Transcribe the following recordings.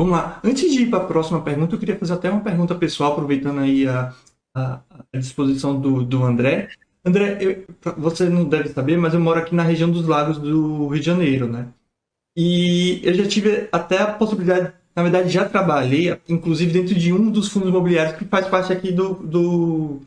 Vamos lá. Antes de ir para a próxima pergunta, eu queria fazer até uma pergunta pessoal, aproveitando aí a, a, a disposição do, do André. André, eu, você não deve saber, mas eu moro aqui na região dos lagos do Rio de Janeiro, né? E eu já tive até a possibilidade, na verdade já trabalhei, inclusive dentro de um dos fundos imobiliários que faz parte aqui do, do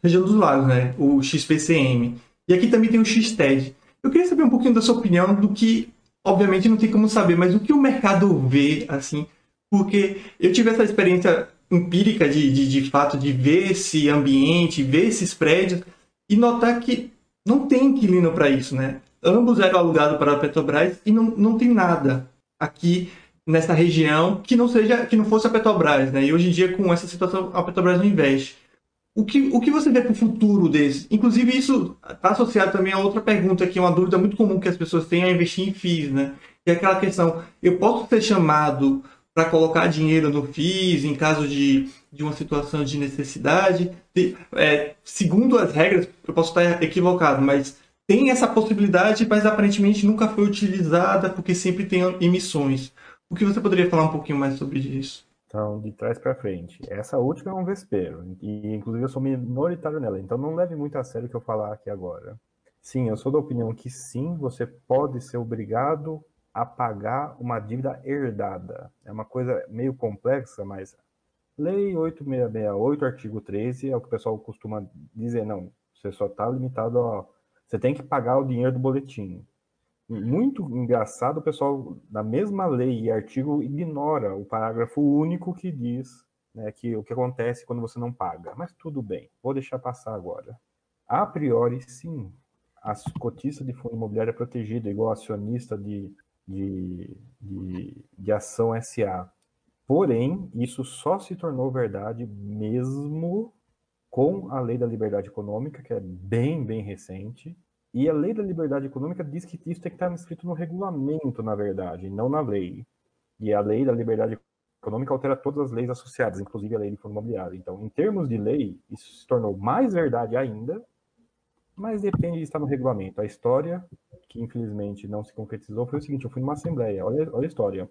região dos lagos, né? O XPCM. E aqui também tem o XTED. Eu queria saber um pouquinho da sua opinião do que, obviamente não tem como saber, mas o que o mercado vê, assim, porque eu tive essa experiência empírica de, de, de fato de ver esse ambiente, ver esses prédios e notar que não tem inquilino para isso, né? Ambos eram alugados para a Petrobras e não, não tem nada aqui nessa região que não seja que não fosse a Petrobras, né? E hoje em dia com essa situação a Petrobras não investe. O que, o que você vê para o futuro desse? Inclusive, isso está associado também a outra pergunta, que é uma dúvida muito comum que as pessoas têm a investir em FIIs, né? Que é aquela questão, eu posso ser chamado para colocar dinheiro no FIIs em caso de, de uma situação de necessidade? De, é, segundo as regras, eu posso estar equivocado, mas tem essa possibilidade, mas aparentemente nunca foi utilizada porque sempre tem emissões. O que você poderia falar um pouquinho mais sobre isso? Então, de trás para frente. Essa última é um vespeiro, e inclusive eu sou minoritário nela, então não leve muito a sério o que eu falar aqui agora. Sim, eu sou da opinião que sim, você pode ser obrigado a pagar uma dívida herdada. É uma coisa meio complexa, mas Lei 8668, artigo 13, é o que o pessoal costuma dizer, não, você só está limitado a... Você tem que pagar o dinheiro do boletim muito engraçado, o pessoal da mesma lei e artigo ignora o parágrafo único que diz né, que o que acontece quando você não paga. Mas tudo bem, vou deixar passar agora. A priori, sim, a cotista de fundo imobiliário é protegida, igual acionista de, de, de, de ação SA. Porém, isso só se tornou verdade mesmo com a lei da liberdade econômica, que é bem, bem recente, e a lei da liberdade econômica diz que isso tem que estar escrito no regulamento, na verdade, não na lei. E a lei da liberdade econômica altera todas as leis associadas, inclusive a lei de fundo imobiliário. Então, em termos de lei, isso se tornou mais verdade ainda, mas depende de estar no regulamento. A história, que infelizmente não se concretizou, foi o seguinte: eu fui numa assembleia, olha, olha a história.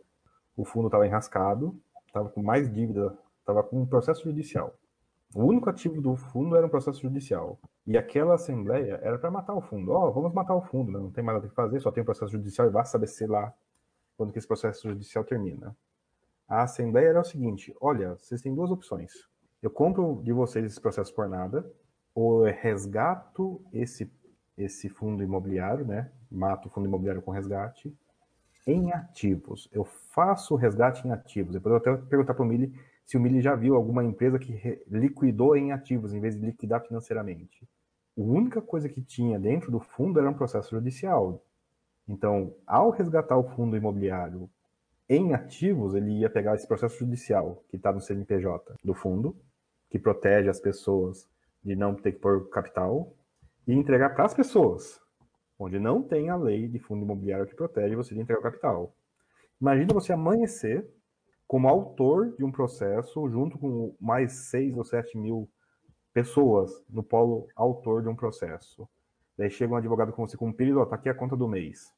O fundo estava enrascado, estava com mais dívida, estava com um processo judicial. O único ativo do fundo era um processo judicial. E aquela assembleia era para matar o fundo. Ó, oh, vamos matar o fundo, né? não tem mais nada que fazer, só tem um processo judicial e vai saber se lá quando que esse processo judicial termina. A assembleia era o seguinte: olha, vocês têm duas opções. Eu compro de vocês esse processo por nada, ou resgato esse, esse fundo imobiliário, né? Mato o fundo imobiliário com resgate em ativos. Eu faço o resgate em ativos. Depois eu vou até perguntar para o Mili se o Mili já viu alguma empresa que liquidou em ativos em vez de liquidar financeiramente a única coisa que tinha dentro do fundo era um processo judicial. Então, ao resgatar o fundo imobiliário em ativos, ele ia pegar esse processo judicial que está no CNPJ do fundo, que protege as pessoas de não ter que pôr capital, e entregar para as pessoas, onde não tem a lei de fundo imobiliário que protege você de entregar o capital. Imagina você amanhecer como autor de um processo, junto com mais seis ou sete mil pessoas no polo autor de um processo. Daí chega um advogado com você com um período, ó, tá aqui a conta do mês.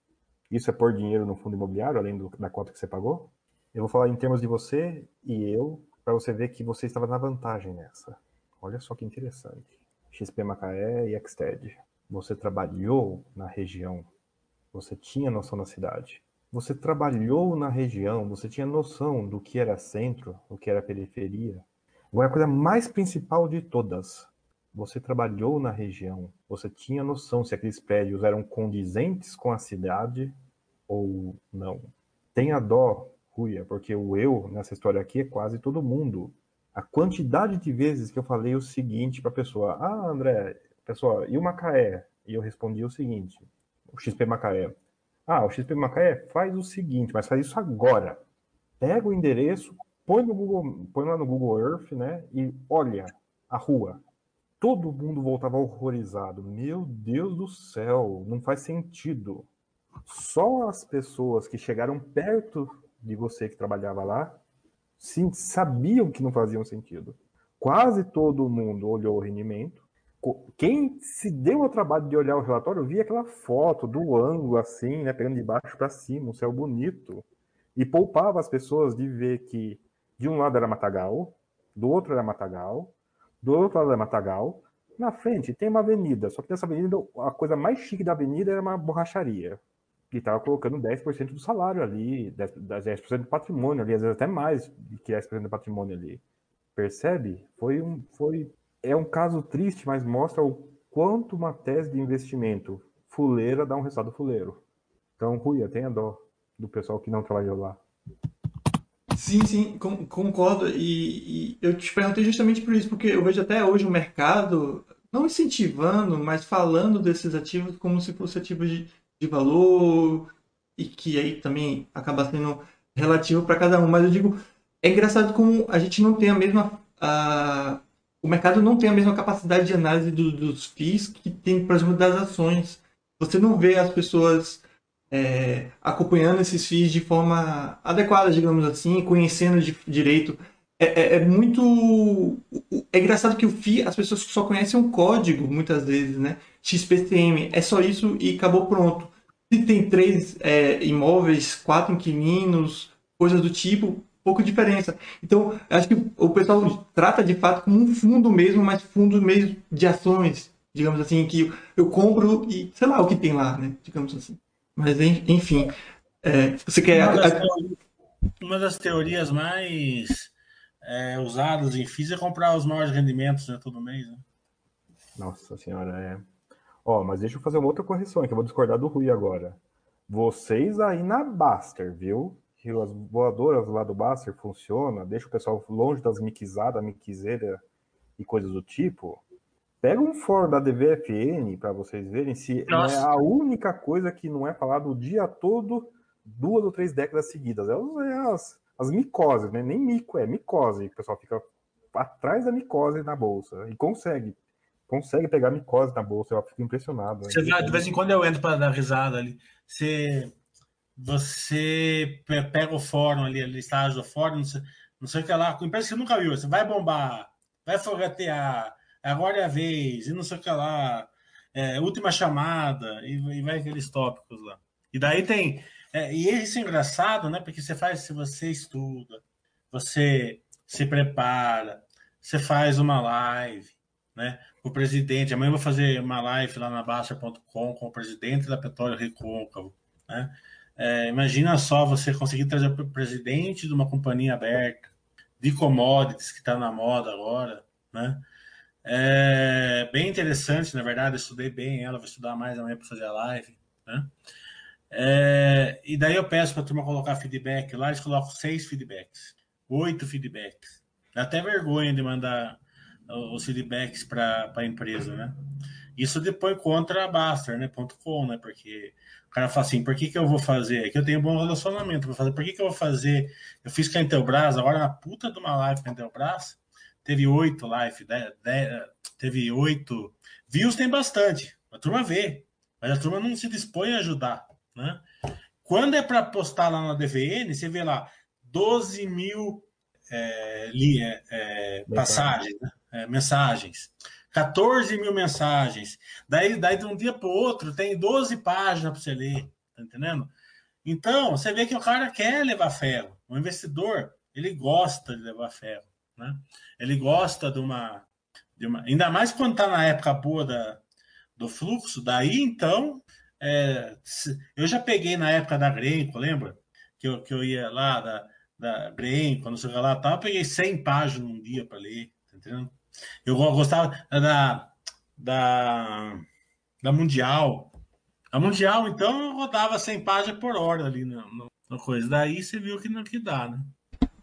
Isso é pôr dinheiro no fundo imobiliário, além do, da conta que você pagou? Eu vou falar em termos de você e eu, para você ver que você estava na vantagem nessa. Olha só que interessante. XP Macaé e Exted. Você trabalhou na região. Você tinha noção da cidade. Você trabalhou na região, você tinha noção do que era centro, o que era periferia. Agora, a coisa mais principal de todas, você trabalhou na região, você tinha noção se aqueles prédios eram condizentes com a cidade ou não. Tenha dó, Ruia, porque o eu nessa história aqui é quase todo mundo. A quantidade de vezes que eu falei o seguinte para a pessoa: Ah, André, pessoal, e o Macaé? E eu respondi o seguinte: o XP Macaé. Ah, o XP Macaé faz o seguinte, mas faz isso agora. Pega o endereço, põe no Google, põe lá no Google Earth, né? E olha a rua. Todo mundo voltava horrorizado. Meu Deus do céu, não faz sentido. Só as pessoas que chegaram perto de você que trabalhava lá sim, sabiam que não faziam sentido. Quase todo mundo olhou o rendimento. Quem se deu ao trabalho de olhar o relatório via aquela foto do ângulo assim, né, pegando de baixo para cima, um céu bonito. E poupava as pessoas de ver que de um lado era matagal, do outro era matagal, do outro lado era matagal. Na frente tem uma avenida, só que nessa avenida a coisa mais chique da avenida era uma borracharia. E estava colocando 10% do salário ali, 10%, 10 do patrimônio ali, às vezes até mais que 10% do patrimônio ali. Percebe? Foi um, foi, é um caso triste, mas mostra o quanto uma tese de investimento fuleira dá um resultado fuleiro. Então, Rui, tenha dó do pessoal que não trabalhou lá. Sim, sim, com, concordo. E, e, eu te perguntei justamente por isso, porque eu vejo até hoje o mercado não incentivando, mas falando desses ativos como se fosse ativos de, de valor e que aí também acaba sendo relativo para cada um. Mas eu digo, é engraçado como a gente não tem a mesma. A, o mercado não tem a mesma capacidade de análise do, dos FIIs que tem, por exemplo, das ações. Você não vê as pessoas é, acompanhando esses FIIs de forma adequada, digamos assim, conhecendo de direito. É, é, é, muito. É engraçado que o FII, as pessoas só conhecem um código, muitas vezes, né? XPCM. É só isso e acabou pronto. Se tem três é, imóveis, quatro inquilinos, coisas do tipo, pouca diferença. Então, acho que o pessoal trata de fato como um fundo mesmo, mas fundo mesmo de ações, digamos assim, que eu compro e sei lá o que tem lá, né? Digamos assim. Mas, enfim, é, você quer. Uma das, teorias, uma das teorias mais é, usadas em física é comprar os maiores rendimentos né, todo mês. Né? Nossa senhora, é. Ó, mas deixa eu fazer uma outra correção, que eu vou discordar do Rui agora. Vocês aí na Baster, viu? Que as voadoras lá do Baster funcionam, deixa o pessoal longe das miquizadas, miquizeira e coisas do tipo. Pega um fórum da DVFN para vocês verem se é a única coisa que não é falado o dia todo, duas ou três décadas seguidas. É, é as, as micoses, né? Nem mico, é micose. O pessoal fica atrás da micose na bolsa e consegue. Consegue pegar micose na bolsa, eu fico impressionado. Né? Você vê, de vez em quando eu entro para dar risada ali. Você, você pega o fórum ali, a listagem do fórum, não sei, não sei o que lá, empresa que nunca viu, você vai bombar, vai fogatear agora é a vez, e não sei o que lá, é, última chamada, e, e, vai aqueles tópicos lá. E daí tem. É, e isso é engraçado, né? Porque você faz, se você estuda, você se prepara, você faz uma live, né? O presidente, amanhã eu vou fazer uma live lá na Baixa.com com o presidente da Petróleo Recôncavo, né? É, imagina só você conseguir trazer o presidente de uma companhia aberta, de commodities, que está na moda agora, né? É bem interessante, na verdade, eu estudei bem ela, vou estudar mais amanhã para fazer a live. Né? É, e daí eu peço para a turma colocar feedback lá, eles colocam seis feedbacks, oito feedbacks. Dá até vergonha de mandar os feedbacks para a empresa, né? Isso depois contra a Baster, né? .com, né? Porque o cara fala assim, por que, que eu vou fazer? É que eu tenho um bom relacionamento, vou fazer, por que, que eu vou fazer? Eu fiz com a Intelbras, agora na puta de uma live com a Intelbras, teve oito live, dez, dez, teve oito. Views tem bastante, a turma vê, mas a turma não se dispõe a ajudar, né? Quando é para postar lá na DVN, você vê lá 12 mil é, linha, é, passagens, né? É, mensagens, 14 mil mensagens. Daí, daí de um dia para o outro tem 12 páginas para você ler, tá entendendo? Então, você vê que o cara quer levar ferro. O investidor, ele gosta de levar ferro. Né? Ele gosta de uma, de uma. Ainda mais quando está na época boa da, do fluxo, daí então. É, eu já peguei na época da Grenco, lembra? Que eu, que eu ia lá da, da Grenco, não sei o que lá, tal, eu peguei 100 páginas num dia para ler, tá entendendo? Eu gostava da, da, da Mundial. A Mundial, então, rodava 100 páginas por hora ali na, na coisa. Daí você viu que não que dá, né?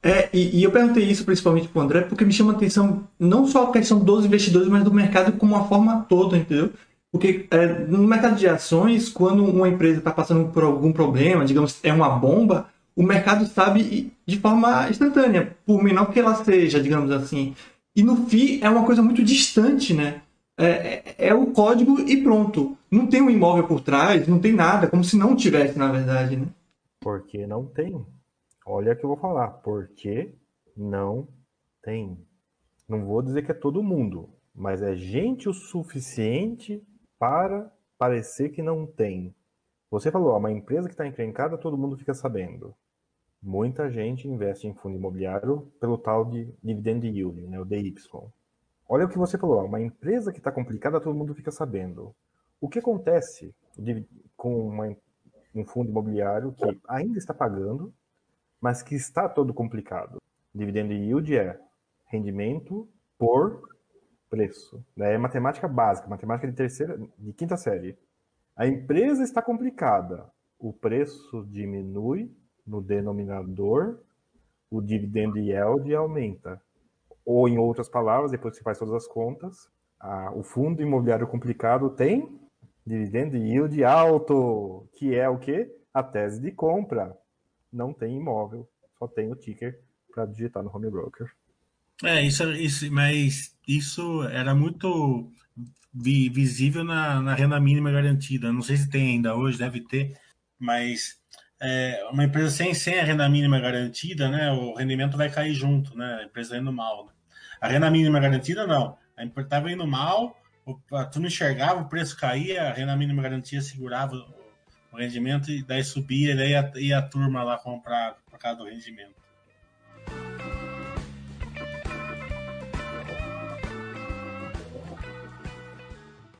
É, e, e, eu perguntei isso principalmente para o André, porque me chama a atenção não só a questão dos investidores, mas do mercado como uma forma toda, entendeu? Porque é, no mercado de ações, quando uma empresa está passando por algum problema, digamos, é uma bomba, o mercado sabe de forma instantânea, por menor que ela seja, digamos assim. E no FI é uma coisa muito distante, né? É, é, é o código e pronto. Não tem um imóvel por trás, não tem nada, como se não tivesse, na verdade, né? Porque não tem. Olha que eu vou falar, porque não tem. Não vou dizer que é todo mundo, mas é gente o suficiente para parecer que não tem. Você falou, uma empresa que está encrencada, todo mundo fica sabendo. Muita gente investe em fundo imobiliário pelo tal de dividend yield, né, o DY. Olha o que você falou, uma empresa que está complicada, todo mundo fica sabendo. O que acontece com uma, um fundo imobiliário que ainda está pagando, mas que está todo complicado? Dividend yield é rendimento por preço. Né? É matemática básica, matemática de terceira, de quinta série. A empresa está complicada, o preço diminui no denominador, o dividend yield aumenta. Ou, em outras palavras, depois que você faz todas as contas, a, o fundo imobiliário complicado tem dividend yield alto, que é o que? A tese de compra. Não tem imóvel, só tem o ticker para digitar no home broker. É, isso, isso, mas isso era muito vi, visível na, na renda mínima garantida. Não sei se tem ainda hoje, deve ter, mas é, uma empresa sem, sem a renda mínima garantida, né, o rendimento vai cair junto, né, a empresa indo mal. Né? A renda mínima garantida, não. A empresa estava indo mal, o, tu não enxergava, o preço caía, a renda mínima garantida segurava o, o rendimento e daí subia, e daí a, a turma lá comprar por causa do rendimento.